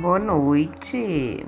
Boa noite.